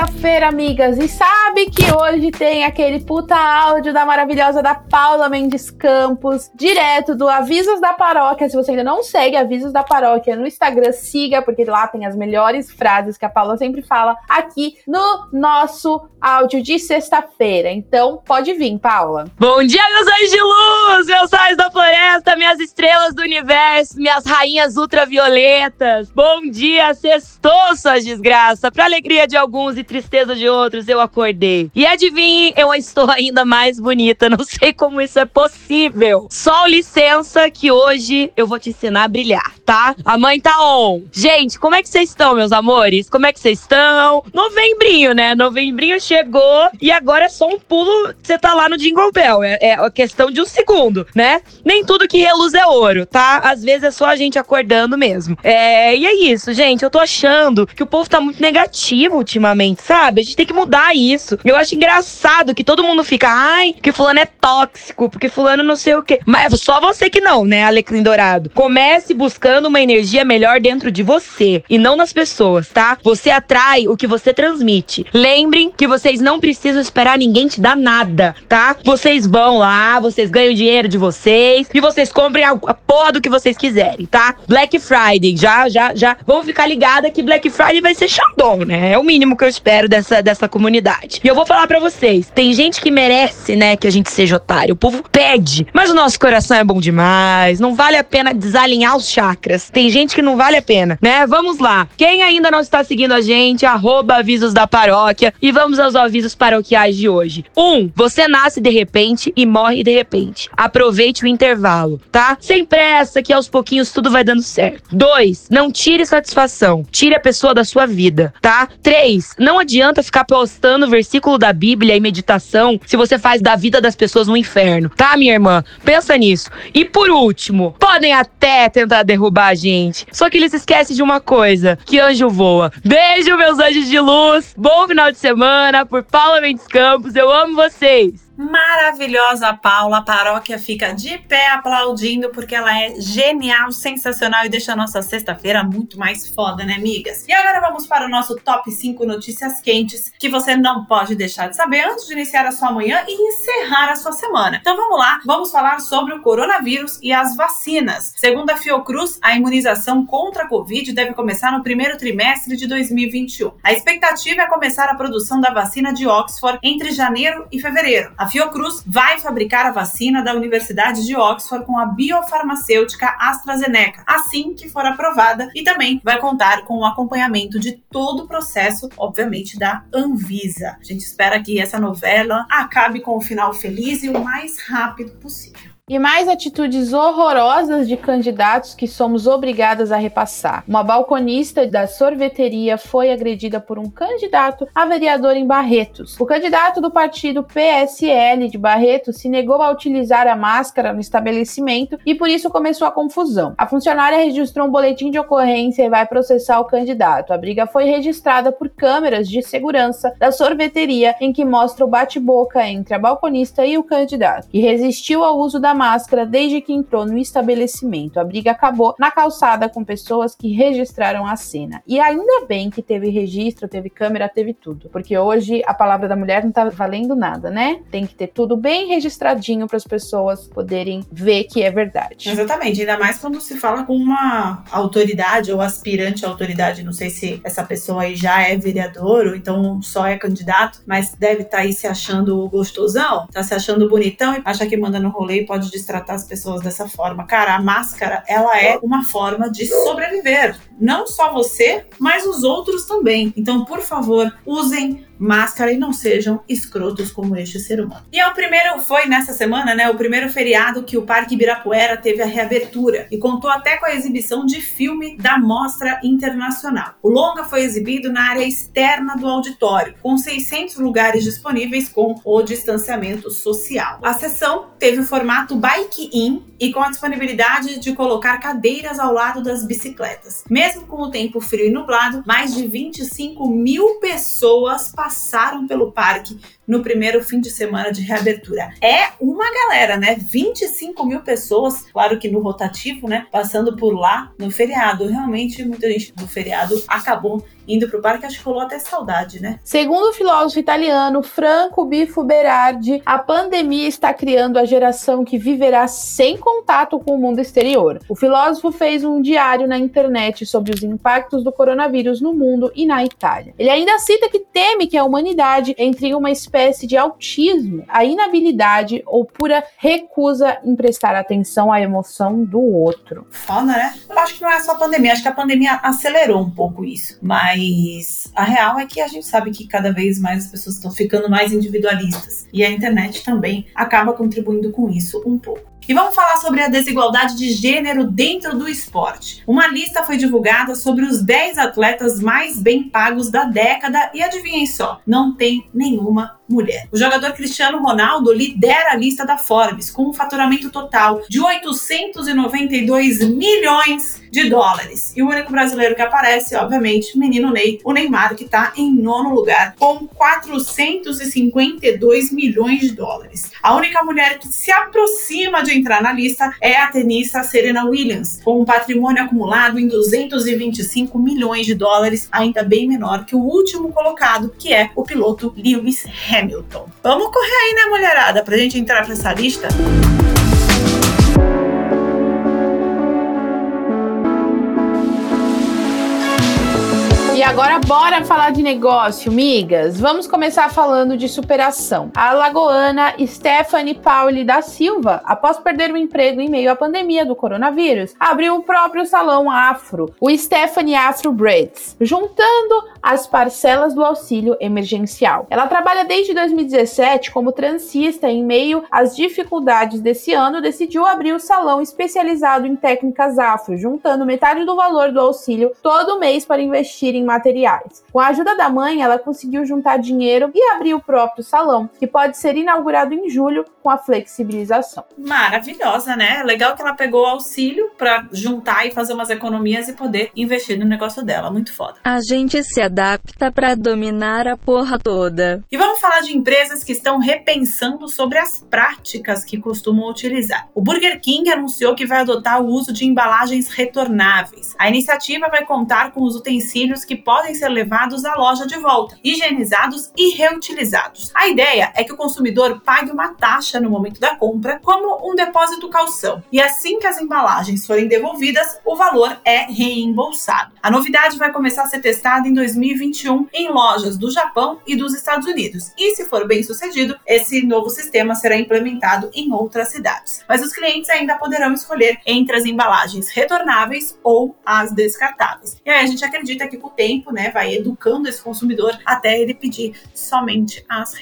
Sexta-feira, amigas, e sabe que hoje tem aquele puta áudio da maravilhosa da Paula Mendes Campos, direto do Avisos da Paróquia. Se você ainda não segue Avisos da Paróquia no Instagram, siga, porque lá tem as melhores frases que a Paula sempre fala aqui no nosso áudio de sexta-feira. Então, pode vir, Paula. Bom dia, meus anjos de luz, meus sais da floresta, minhas estrelas do universo, minhas rainhas ultravioletas. Bom dia, sextou, suas desgraças. Pra alegria de alguns e tristeza de outros, eu acordei. E adivinhe, eu estou ainda mais bonita. Não sei como isso é possível. Só licença que hoje eu vou te ensinar a brilhar, tá? A mãe tá on. Gente, como é que vocês estão, meus amores? Como é que vocês estão? Novembrinho, né? Novembrinho chegou e agora é só um pulo. Você tá lá no Jingle Bell. É, é a questão de um segundo, né? Nem tudo que reluz é ouro, tá? Às vezes é só a gente acordando mesmo. É, e é isso, gente. Eu tô achando que o povo tá muito negativo ultimamente, sabe? A gente tem que mudar isso. Eu acho engraçado que todo mundo fica, ai, que fulano é tóxico, porque fulano não sei o quê. Mas só você que não, né, Alecrim Dourado? Comece buscando uma energia melhor dentro de você e não nas pessoas, tá? Você atrai o que você transmite. Lembrem que vocês não precisam esperar ninguém te dar nada, tá? Vocês vão lá, vocês ganham dinheiro de vocês e vocês comprem a, a porra do que vocês quiserem, tá? Black Friday, já, já, já. Vamos ficar ligada que Black Friday vai ser Xandão, né? É o mínimo que eu espero dessa, dessa comunidade. E eu vou falar para vocês: tem gente que merece, né, que a gente seja otário. O povo pede, mas o nosso coração é bom demais. Não vale a pena desalinhar os chakras. Tem gente que não vale a pena, né? Vamos lá. Quem ainda não está seguindo a gente, arroba avisos da paróquia. E vamos aos avisos paroquiais de hoje. Um, você nasce de repente e morre de repente. Aproveite o intervalo, tá? Sem pressa, que aos pouquinhos tudo vai dando certo. Dois, não tire satisfação. Tire a pessoa da sua vida, tá? Três, não adianta ficar postando versículo da Bíblia e meditação se você faz da vida das pessoas um inferno, tá, minha irmã? Pensa nisso. E por último, podem até tentar derrubar a gente. Só que eles esquecem de uma coisa: que anjo voa. Beijo, meus anjos de luz. Bom final de semana por Paula Mendes Campos. Eu amo vocês maravilhosa Paula. A paróquia fica de pé aplaudindo porque ela é genial, sensacional e deixa a nossa sexta-feira muito mais foda, né, amigas? E agora vamos para o nosso top 5 notícias quentes que você não pode deixar de saber antes de iniciar a sua manhã e encerrar a sua semana. Então vamos lá, vamos falar sobre o coronavírus e as vacinas. Segundo a Fiocruz, a imunização contra a Covid deve começar no primeiro trimestre de 2021. A expectativa é começar a produção da vacina de Oxford entre janeiro e fevereiro. A Fiocruz vai fabricar a vacina da Universidade de Oxford com a biofarmacêutica AstraZeneca, assim que for aprovada, e também vai contar com o acompanhamento de todo o processo, obviamente, da Anvisa. A gente espera que essa novela acabe com o final feliz e o mais rápido possível e mais atitudes horrorosas de candidatos que somos obrigadas a repassar. Uma balconista da sorveteria foi agredida por um candidato a vereador em Barretos. O candidato do partido PSL de Barretos se negou a utilizar a máscara no estabelecimento e por isso começou a confusão. A funcionária registrou um boletim de ocorrência e vai processar o candidato. A briga foi registrada por câmeras de segurança da sorveteria em que mostra o bate-boca entre a balconista e o candidato, que resistiu ao uso da máscara desde que entrou no estabelecimento. A briga acabou na calçada com pessoas que registraram a cena. E ainda bem que teve registro, teve câmera, teve tudo. Porque hoje a palavra da mulher não tá valendo nada, né? Tem que ter tudo bem registradinho para as pessoas poderem ver que é verdade. Exatamente, ainda mais quando se fala com uma autoridade ou aspirante à autoridade. Não sei se essa pessoa aí já é vereador ou então só é candidato, mas deve estar tá aí se achando gostosão, tá se achando bonitão e acha que manda no rolê e pode destratar as pessoas dessa forma. Cara, a máscara, ela é uma forma de sobreviver. Não só você, mas os outros também. Então, por favor, usem máscara e não sejam escrotos como este ser humano. E é o primeiro, foi nessa semana, né? O primeiro feriado que o Parque Ibirapuera teve a reabertura e contou até com a exibição de filme da Mostra Internacional. O longa foi exibido na área externa do auditório, com 600 lugares disponíveis com o distanciamento social. A sessão teve o formato bike-in e com a disponibilidade de colocar cadeiras ao lado das bicicletas. Mesmo com o tempo frio e nublado, mais de 25 mil pessoas passaram pelo parque no primeiro fim de semana de reabertura. É uma galera, né? 25 mil pessoas, claro que no rotativo, né? Passando por lá no feriado. Realmente, muita gente do feriado acabou indo pro parque, acho que rolou até saudade, né? Segundo o filósofo italiano Franco Bifo Berardi, a pandemia está criando a geração que viverá sem contato com o mundo exterior. O filósofo fez um diário na internet sobre os impactos do coronavírus no mundo e na Itália. Ele ainda cita que teme que a humanidade entre em uma espécie de autismo, a inabilidade ou pura recusa em prestar atenção à emoção do outro. Foda, né? Eu acho que não é só a pandemia, acho que a pandemia acelerou um pouco isso. Mas a real é que a gente sabe que cada vez mais as pessoas estão ficando mais individualistas. E a internet também acaba contribuindo com isso um pouco. E vamos falar sobre a desigualdade de gênero dentro do esporte. Uma lista foi divulgada sobre os 10 atletas mais bem pagos da década e adivinhem só, não tem nenhuma mulher. O jogador Cristiano Ronaldo lidera a lista da Forbes com um faturamento total de 892 milhões de dólares. E o único brasileiro que aparece, obviamente, menino Ney, o Neymar, que está em nono lugar com 452 milhões de dólares. A única mulher que se aproxima de entrar na lista é a tenista Serena Williams, com um patrimônio acumulado em 225 milhões de dólares, ainda bem menor que o último colocado, que é o piloto Lewis Hamilton. Vamos correr aí, né, mulherada, pra gente entrar nessa lista? E agora bora falar de negócio, migas. Vamos começar falando de superação. A lagoana Stephanie Pauli da Silva, após perder o emprego em meio à pandemia do coronavírus, abriu o próprio salão afro, o Stephanie Afro Braids, juntando as parcelas do auxílio emergencial. Ela trabalha desde 2017 como transista em meio às dificuldades desse ano, decidiu abrir o salão especializado em técnicas afro, juntando metade do valor do auxílio todo mês para investir em materiais. Com a ajuda da mãe, ela conseguiu juntar dinheiro e abrir o próprio salão, que pode ser inaugurado em julho com a flexibilização. Maravilhosa, né? Legal que ela pegou o auxílio para juntar e fazer umas economias e poder investir no negócio dela. Muito foda. A gente se adapta para dominar a porra toda. E vamos falar de empresas que estão repensando sobre as práticas que costumam utilizar. O Burger King anunciou que vai adotar o uso de embalagens retornáveis. A iniciativa vai contar com os utensílios que podem ser levados à loja de volta, higienizados e reutilizados. A ideia é que o consumidor pague uma taxa no momento da compra, como um depósito calção, e assim que as embalagens forem devolvidas, o valor é reembolsado. A novidade vai começar a ser testada em 2021 em lojas do Japão e dos Estados Unidos, e se for bem sucedido, esse novo sistema será implementado em outras cidades. Mas os clientes ainda poderão escolher entre as embalagens retornáveis ou as descartáveis. E aí a gente acredita que com o tempo, né, vai educando esse consumidor até ele pedir somente as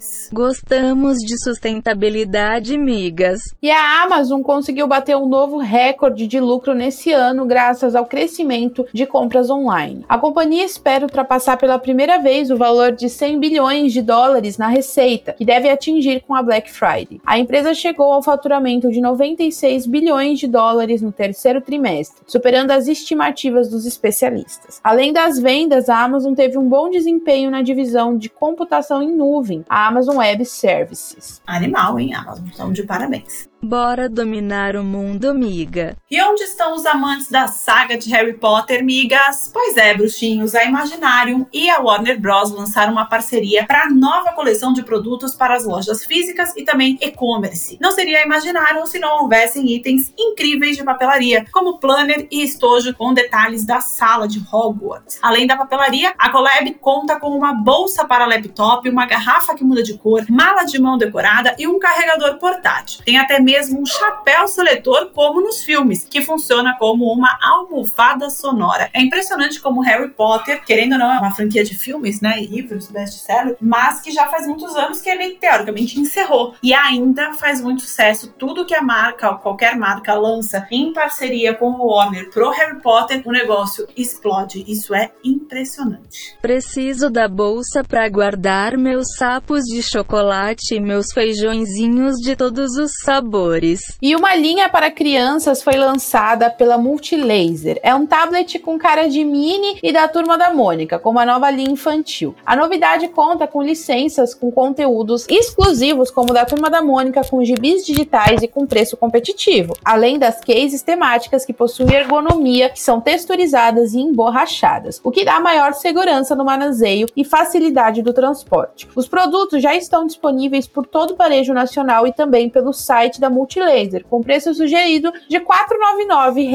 retornáveis. Gostamos de sustentabilidade, migas. E a Amazon conseguiu bater um novo recorde de lucro nesse ano graças ao crescimento de compras online. A companhia espera ultrapassar pela primeira vez o valor de 100 bilhões de dólares na receita, que deve atingir com a Black Friday. A empresa chegou ao faturamento de 96 bilhões de dólares no terceiro trimestre, superando as estimativas dos especialistas. Além das vendas, a Amazon teve um bom desempenho na divisão de computação em nuvem. A Amazon Web Services. Animal, hein, Amazon? Estamos de parabéns. Bora dominar o mundo, miga. E onde estão os amantes da saga de Harry Potter, migas? Pois é, bruxinhos, a Imaginarium e a Warner Bros. lançaram uma parceria para a nova coleção de produtos para as lojas físicas e também e-commerce. Não seria a Imaginarium se não houvessem itens incríveis de papelaria, como planner e estojo com detalhes da sala de Hogwarts. Além da papelaria, a Collab conta com uma bolsa para laptop, uma garrafa que muda de cor, mala de mão decorada e um carregador portátil. Tem até mesmo um chapéu seletor, como nos filmes, que funciona como uma almofada sonora. É impressionante como Harry Potter, querendo ou não, é uma franquia de filmes, né? Livros, best-seller, mas que já faz muitos anos que ele, teoricamente, encerrou. E ainda faz muito sucesso. Tudo que a marca, ou qualquer marca, lança em parceria com o Warner pro Harry Potter, o negócio explode. Isso é impressionante. Preciso da bolsa para guardar meus sapos de chocolate e meus feijõezinhos de todos os sabores. E uma linha para crianças foi lançada pela Multilaser. É um tablet com cara de mini e da turma da Mônica, com uma nova linha infantil. A novidade conta com licenças com conteúdos exclusivos, como da turma da Mônica, com gibis digitais e com preço competitivo, além das cases temáticas que possuem ergonomia, que são texturizadas e emborrachadas, o que dá maior segurança no manuseio e facilidade do transporte. Os produtos já estão disponíveis por todo o varejo nacional e também pelo site da Multilaser, com preço sugerido de R$ 499.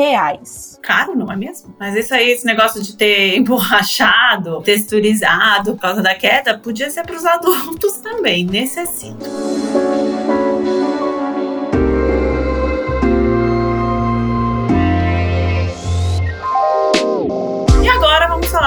Caro, não é mesmo? Mas isso aí, esse negócio de ter emborrachado, texturizado por causa da queda, podia ser para os adultos também, necessito.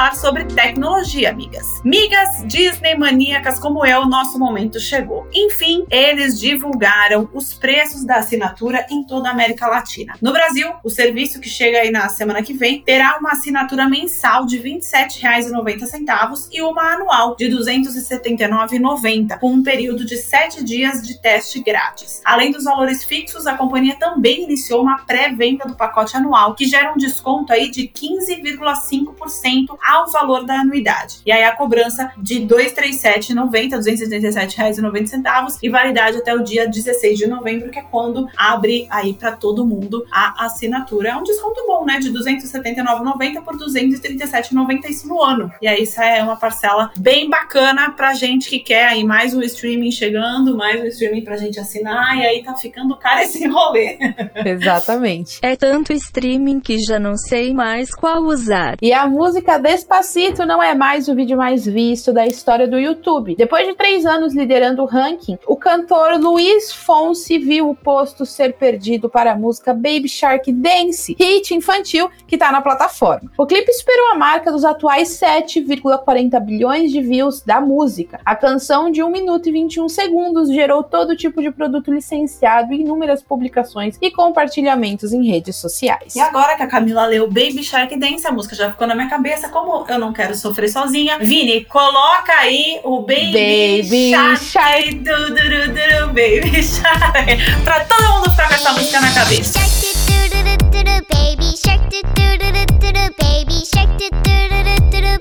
Falar sobre tecnologia, amigas. Migas Disney maníacas como eu, nosso momento chegou. Enfim, eles divulgaram os preços da assinatura em toda a América Latina. No Brasil, o serviço que chega aí na semana que vem terá uma assinatura mensal de R$ 27,90 e uma anual de R$ 279,90, com um período de 7 dias de teste grátis. Além dos valores fixos, a companhia também iniciou uma pré-venda do pacote anual, que gera um desconto aí de 15,5% ao valor da anuidade. E aí a cobrança de R$ 237,90, R$ 237,90 e validade até o dia 16 de novembro, que é quando abre aí para todo mundo a assinatura. É um desconto bom, né? De R$ 279,90 por R$ 237,90 no ano. E aí isso é uma parcela bem bacana pra gente que quer aí mais um streaming chegando, mais um streaming pra gente assinar, e aí tá ficando caro esse rolê. Exatamente. É tanto streaming que já não sei mais qual usar. E a música Despacito não é mais o vídeo mais visto da história do YouTube. Depois de três anos liderando o ranking, o cantor Luiz Fonsi viu o posto ser perdido para a música Baby Shark Dance, hit infantil que está na plataforma. O clipe superou a marca dos atuais 7,40 bilhões de views da música. A canção de 1 minuto e 21 segundos gerou todo tipo de produto licenciado inúmeras publicações e compartilhamentos em redes sociais. E agora que a Camila leu Baby Shark Dance, a música já ficou na minha cabeça como eu não quero sofrer sozinha, Vini, coloca aí o Baby, baby Shark, shark. Du, du, du, Baby Shark, pra todo mundo ficar com essa música na cabeça. Baby Shark, Baby Shark,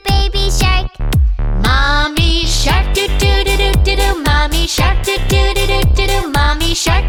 Baby Shark, Mommy Shark, Mommy Shark, Mommy Shark,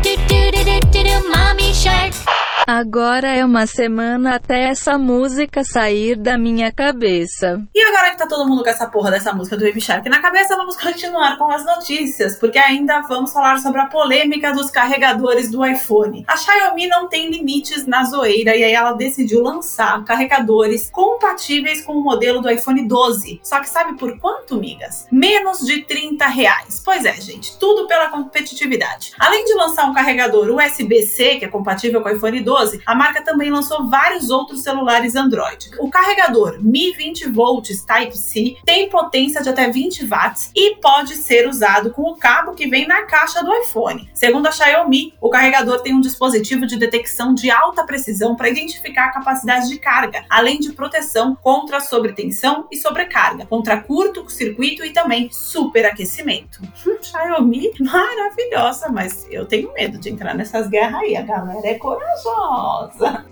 Mommy Shark. Agora é uma semana até essa música sair da minha cabeça. E agora que tá todo mundo com essa porra dessa música do Baby Shark na cabeça, vamos continuar com as notícias, porque ainda vamos falar sobre a polêmica dos carregadores do iPhone. A Xiaomi não tem limites na zoeira e aí ela decidiu lançar carregadores compatíveis com o modelo do iPhone 12. Só que sabe por quanto, migas? Menos de 30 reais. Pois é, gente, tudo pela competitividade. Além de lançar um carregador USB-C, que é compatível com o iPhone 12, 2012, a marca também lançou vários outros celulares Android. O carregador Mi 20 volts Type-C tem potência de até 20 watts e pode ser usado com o cabo que vem na caixa do iPhone. Segundo a Xiaomi, o carregador tem um dispositivo de detecção de alta precisão para identificar a capacidade de carga, além de proteção contra sobretensão e sobrecarga, contra curto-circuito e também superaquecimento. Xiaomi maravilhosa, mas eu tenho medo de entrar nessas guerras aí. A galera é corajosa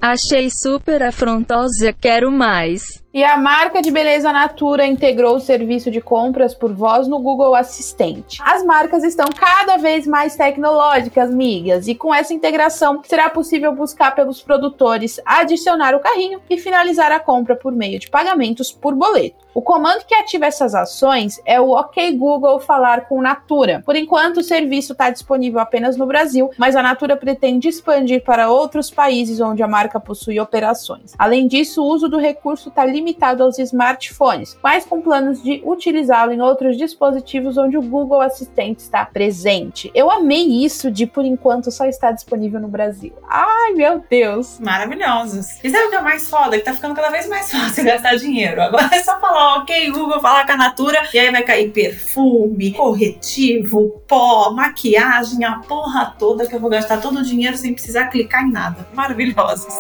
Achei super afrontosa, quero mais. E a marca de beleza Natura integrou o serviço de compras por voz no Google Assistente. As marcas estão cada vez mais tecnológicas, migas, e com essa integração será possível buscar pelos produtores, adicionar o carrinho e finalizar a compra por meio de pagamentos por boleto. O comando que ativa essas ações é o OK Google Falar com Natura. Por enquanto, o serviço está disponível apenas no Brasil, mas a Natura pretende expandir para outros países onde a marca possui operações. Além disso, o uso do recurso está limitado limitado aos smartphones, mas com planos de utilizá-lo em outros dispositivos onde o Google Assistente está presente. Eu amei isso de por enquanto só está disponível no Brasil. Ai, meu Deus! Maravilhosos. E sabe o que é mais foda? Que tá ficando cada vez mais fácil gastar dinheiro. Agora é só falar, ok, Google, falar com a Natura, e aí vai cair perfume, corretivo, pó, maquiagem, a porra toda que eu vou gastar todo o dinheiro sem precisar clicar em nada. Maravilhosos.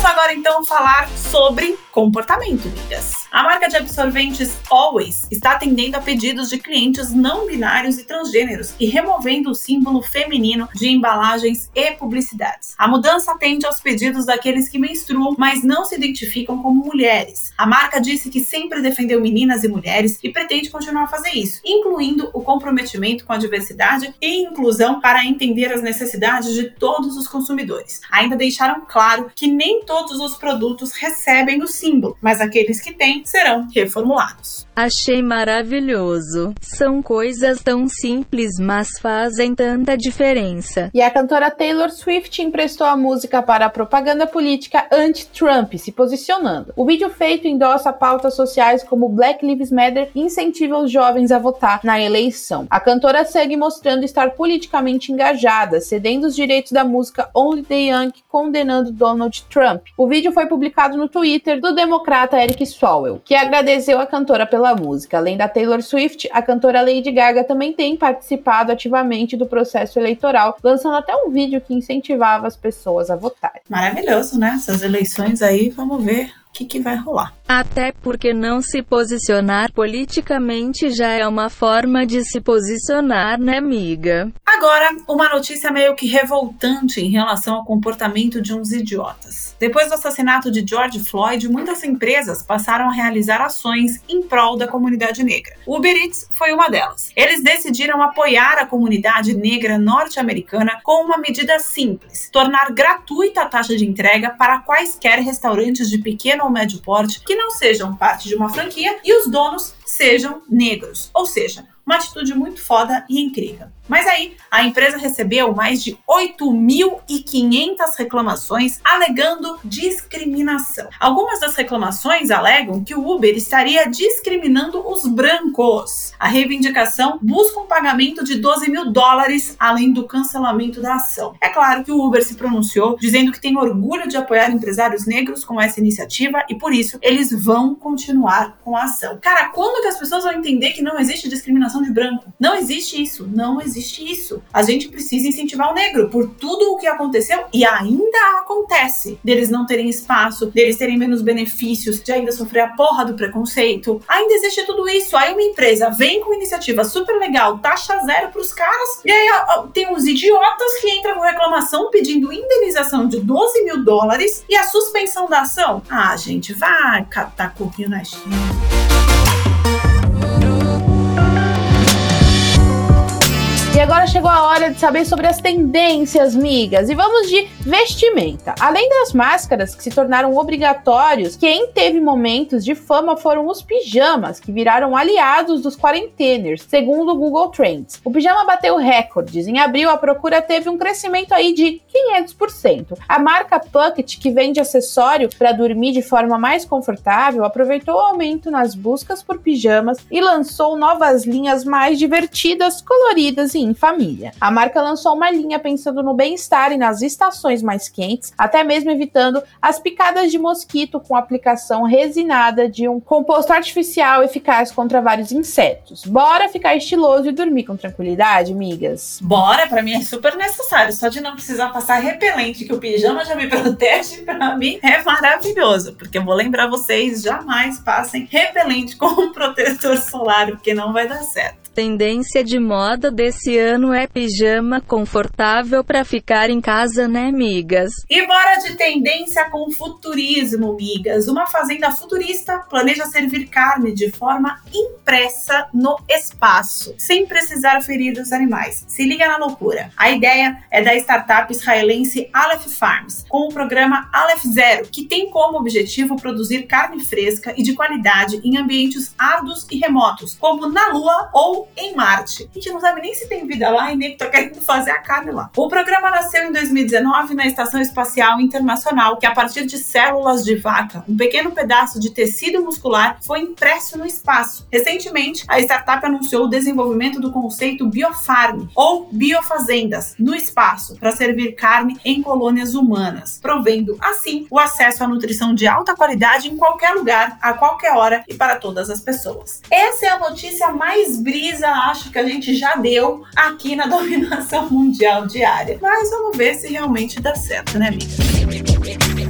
Vamos agora então falar sobre comportamento, amigas. A marca de absorventes Always está atendendo a pedidos de clientes não binários e transgêneros e removendo o símbolo feminino de embalagens e publicidades. A mudança atende aos pedidos daqueles que menstruam, mas não se identificam como mulheres. A marca disse que sempre defendeu meninas e mulheres e pretende continuar a fazer isso, incluindo o comprometimento com a diversidade e inclusão para entender as necessidades de todos os consumidores. Ainda deixaram claro que nem todos os produtos recebem o símbolo, mas aqueles que têm serão reformulados. Achei maravilhoso. São coisas tão simples, mas fazem tanta diferença. E a cantora Taylor Swift emprestou a música para a propaganda política anti-Trump, se posicionando. O vídeo feito endossa pautas sociais como Black Lives Matter e incentiva os jovens a votar na eleição. A cantora segue mostrando estar politicamente engajada, cedendo os direitos da música Only the Young, condenando Donald Trump. O vídeo foi publicado no Twitter do democrata Eric Swalwell, que agradeceu a cantora pela música. Além da Taylor Swift, a cantora Lady Gaga também tem participado ativamente do processo eleitoral, lançando até um vídeo que incentivava as pessoas a votar. Maravilhoso, né? Essas eleições aí, vamos ver o que, que vai rolar. Até porque não se posicionar politicamente já é uma forma de se posicionar, né, amiga? Agora, uma notícia meio que revoltante em relação ao comportamento de uns idiotas. Depois do assassinato de George Floyd, muitas empresas passaram a realizar ações em prol da comunidade negra. O Uber Eats foi uma delas. Eles decidiram apoiar a comunidade negra norte-americana com uma medida simples: tornar gratuita a taxa de entrega para quaisquer restaurantes de pequeno ou médio porte que não sejam parte de uma franquia e os donos sejam negros. Ou seja, uma atitude muito foda e incrível. Mas aí, a empresa recebeu mais de 8.500 reclamações alegando discriminação. Algumas das reclamações alegam que o Uber estaria discriminando os brancos. A reivindicação busca um pagamento de 12 mil dólares, além do cancelamento da ação. É claro que o Uber se pronunciou, dizendo que tem orgulho de apoiar empresários negros com essa iniciativa e por isso eles vão continuar com a ação. Cara, quando que as pessoas vão entender que não existe discriminação de branco? Não existe isso, não existe existe isso. A gente precisa incentivar o negro por tudo o que aconteceu e ainda acontece. Deles não terem espaço, deles terem menos benefícios, de ainda sofrer a porra do preconceito. Ainda existe tudo isso. Aí uma empresa vem com iniciativa super legal, taxa zero pros caras, e aí tem uns idiotas que entram com reclamação pedindo indenização de 12 mil dólares e a suspensão da ação. Ah, gente, vai catar coquinho na China. E agora chegou a hora de saber sobre as tendências, migas. E vamos de vestimenta. Além das máscaras que se tornaram obrigatórios, quem teve momentos de fama foram os pijamas, que viraram aliados dos quarenteners, segundo o Google Trends. O pijama bateu recordes. Em abril, a procura teve um crescimento aí de 500%. A marca Puckett, que vende acessório para dormir de forma mais confortável, aproveitou o aumento nas buscas por pijamas e lançou novas linhas mais divertidas, coloridas e em família. A marca lançou uma linha pensando no bem-estar e nas estações mais quentes, até mesmo evitando as picadas de mosquito com aplicação resinada de um composto artificial eficaz contra vários insetos. Bora ficar estiloso e dormir com tranquilidade, migas? Bora, para mim é super necessário, só de não precisar passar repelente, que o pijama já me protege, para mim é maravilhoso, porque eu vou lembrar vocês, jamais passem repelente com protetor solar, porque não vai dar certo. Tendência de moda desse ano é pijama confortável para ficar em casa, né, migas? E bora de tendência com futurismo, migas. Uma fazenda futurista planeja servir carne de forma impressa no espaço, sem precisar ferir os animais. Se liga na loucura. A ideia é da startup israelense Aleph Farms, com o programa Aleph Zero, que tem como objetivo produzir carne fresca e de qualidade em ambientes árduos e remotos, como na Lua ou em Marte. A gente não sabe nem se tem vida lá e nem tá querendo fazer a carne lá. O programa nasceu em 2019 na Estação Espacial Internacional, que a partir de células de vaca, um pequeno pedaço de tecido muscular foi impresso no espaço. Recentemente, a startup anunciou o desenvolvimento do conceito biofarm ou biofazendas no espaço para servir carne em colônias humanas, provendo assim o acesso à nutrição de alta qualidade em qualquer lugar, a qualquer hora e para todas as pessoas. Essa é a notícia mais brisa, acho que a gente já deu aqui na dominação mundial diária. Mas vamos ver se realmente dá certo, né, amiga?